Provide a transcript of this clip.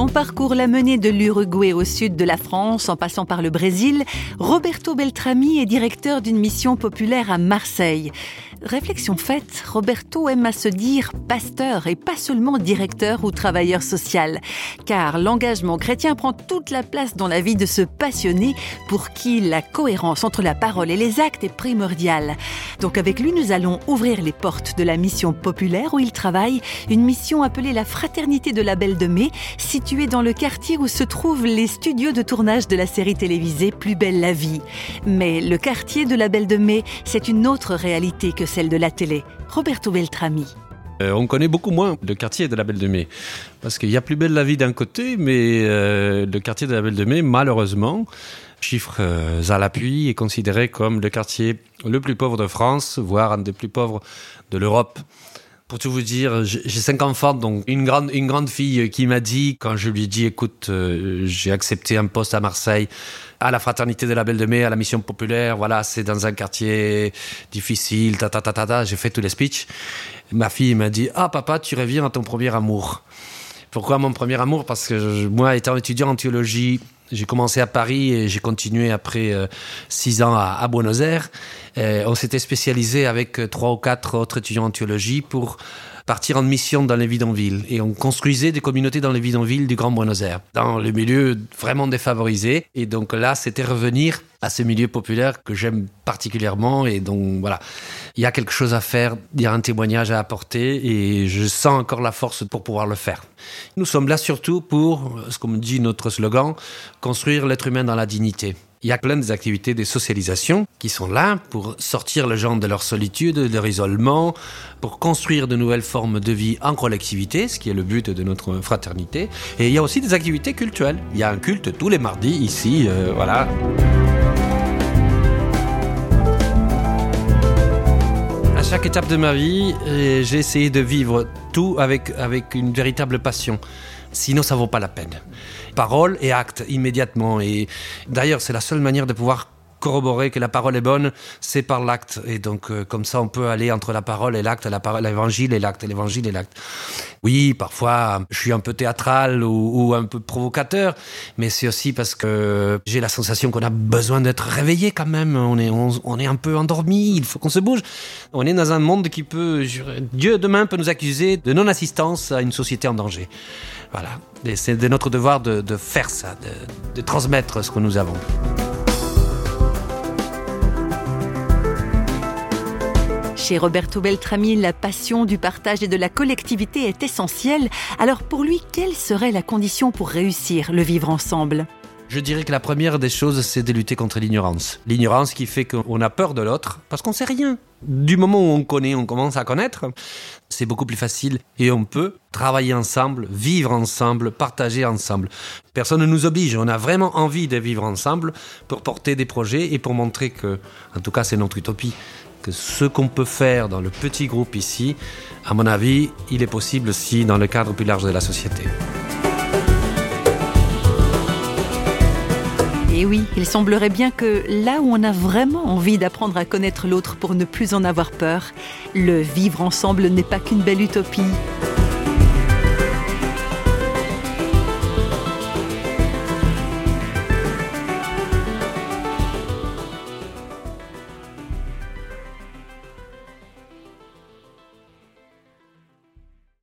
Son parcours l'a mené de l'Uruguay au sud de la France en passant par le Brésil. Roberto Beltrami est directeur d'une mission populaire à Marseille. Réflexion faite, Roberto aime à se dire pasteur et pas seulement directeur ou travailleur social, car l'engagement chrétien prend toute la place dans la vie de ce passionné pour qui la cohérence entre la parole et les actes est primordiale. Donc avec lui, nous allons ouvrir les portes de la mission populaire où il travaille, une mission appelée la Fraternité de la Belle de Mai, située dans le quartier où se trouvent les studios de tournage de la série télévisée Plus belle la vie. Mais le quartier de la Belle de Mai, c'est une autre réalité que celle de la télé. Roberto Beltrami. Euh, on connaît beaucoup moins le quartier de la Belle de Mai. Parce qu'il y a plus belle la vie d'un côté, mais euh, le quartier de la Belle de Mai, malheureusement, chiffres euh, à l'appui, est considéré comme le quartier le plus pauvre de France, voire un des plus pauvres de l'Europe. Pour tout vous dire, j'ai cinq enfants, donc une grande, une grande fille qui m'a dit, quand je lui ai dit, écoute, euh, j'ai accepté un poste à Marseille, à la fraternité de la Belle de Mai, à la mission populaire, voilà, c'est dans un quartier difficile, ta ta ta ta, ta j'ai fait tous les speeches. Ma fille m'a dit, ah papa, tu reviens à ton premier amour. Pourquoi mon premier amour? Parce que moi, étant étudiant en théologie, j'ai commencé à Paris et j'ai continué après euh, six ans à, Buenos Aires. Et on s'était spécialisé avec euh, trois ou quatre autres étudiants en théologie pour partir en mission dans les bidonvilles. Et on construisait des communautés dans les bidonvilles du Grand Buenos Aires, dans les milieux vraiment défavorisés. Et donc là, c'était revenir à ce milieu populaire que j'aime particulièrement. Et donc voilà, il y a quelque chose à faire, il y a un témoignage à apporter et je sens encore la force pour pouvoir le faire. Nous sommes là surtout pour, ce qu'on me dit notre slogan, construire l'être humain dans la dignité. Il y a plein d'activités de socialisation qui sont là pour sortir les gens de leur solitude, de leur isolement, pour construire de nouvelles formes de vie en collectivité, ce qui est le but de notre fraternité. Et il y a aussi des activités culturelles. Il y a un culte tous les mardis ici, euh, voilà. À chaque étape de ma vie, euh, j'ai essayé de vivre tout avec, avec une véritable passion. Sinon, ça vaut pas la peine. Parole et acte immédiatement. Et d'ailleurs, c'est la seule manière de pouvoir corroborer que la parole est bonne, c'est par l'acte. Et donc, euh, comme ça, on peut aller entre la parole et l'acte, l'évangile et l'acte, l'évangile et l'acte. Oui, parfois, je suis un peu théâtral ou, un peu provocateur, mais c'est aussi parce que j'ai la sensation qu'on a besoin d'être réveillé quand même. On est, on, est un peu endormi, il faut qu'on se bouge. On est dans un monde qui peut, Dieu demain peut nous accuser de non-assistance à une société en danger. Voilà. C'est de notre devoir de, faire ça, de transmettre ce que nous avons. Chez Roberto Beltrami, la passion du partage et de la collectivité est essentielle. Alors pour lui, quelle serait la condition pour réussir le vivre ensemble? Je dirais que la première des choses, c'est de lutter contre l'ignorance. L'ignorance qui fait qu'on a peur de l'autre parce qu'on sait rien. Du moment où on connaît, on commence à connaître, c'est beaucoup plus facile et on peut travailler ensemble, vivre ensemble, partager ensemble. Personne ne nous oblige, on a vraiment envie de vivre ensemble pour porter des projets et pour montrer que, en tout cas, c'est notre utopie que ce qu'on peut faire dans le petit groupe ici, à mon avis, il est possible aussi dans le cadre plus large de la société. Et oui, il semblerait bien que là où on a vraiment envie d'apprendre à connaître l'autre pour ne plus en avoir peur, le vivre ensemble n'est pas qu'une belle utopie.